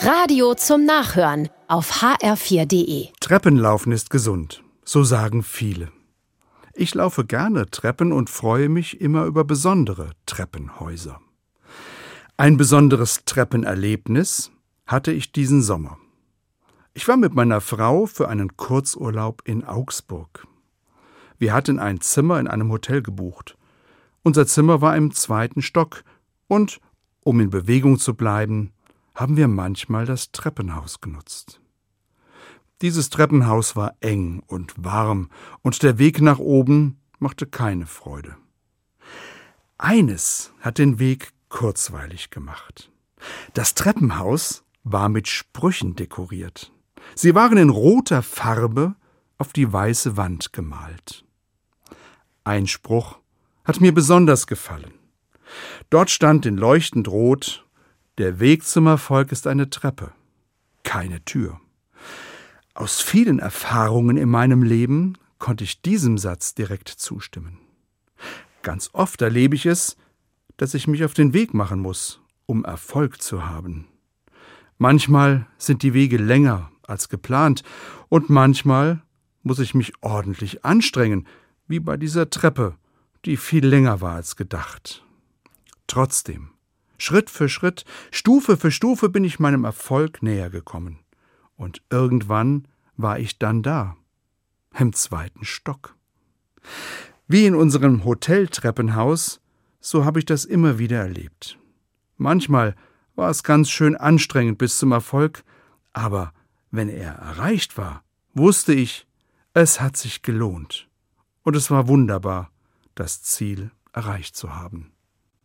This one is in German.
Radio zum Nachhören auf hr4.de. Treppenlaufen ist gesund, so sagen viele. Ich laufe gerne Treppen und freue mich immer über besondere Treppenhäuser. Ein besonderes Treppenerlebnis hatte ich diesen Sommer. Ich war mit meiner Frau für einen Kurzurlaub in Augsburg. Wir hatten ein Zimmer in einem Hotel gebucht. Unser Zimmer war im zweiten Stock und, um in Bewegung zu bleiben, haben wir manchmal das Treppenhaus genutzt. Dieses Treppenhaus war eng und warm, und der Weg nach oben machte keine Freude. Eines hat den Weg kurzweilig gemacht. Das Treppenhaus war mit Sprüchen dekoriert. Sie waren in roter Farbe auf die weiße Wand gemalt. Ein Spruch hat mir besonders gefallen. Dort stand in leuchtend rot Der Weg zum Erfolg ist eine Treppe, keine Tür. Aus vielen Erfahrungen in meinem Leben konnte ich diesem Satz direkt zustimmen. Ganz oft erlebe ich es, dass ich mich auf den Weg machen muss, um Erfolg zu haben. Manchmal sind die Wege länger als geplant und manchmal muss ich mich ordentlich anstrengen, wie bei dieser Treppe, die viel länger war als gedacht. Trotzdem, Schritt für Schritt, Stufe für Stufe bin ich meinem Erfolg näher gekommen. Und irgendwann war ich dann da, im zweiten Stock. Wie in unserem Hoteltreppenhaus, so habe ich das immer wieder erlebt. Manchmal war es ganz schön anstrengend bis zum Erfolg, aber wenn er erreicht war, wusste ich, es hat sich gelohnt. Und es war wunderbar, das Ziel erreicht zu haben.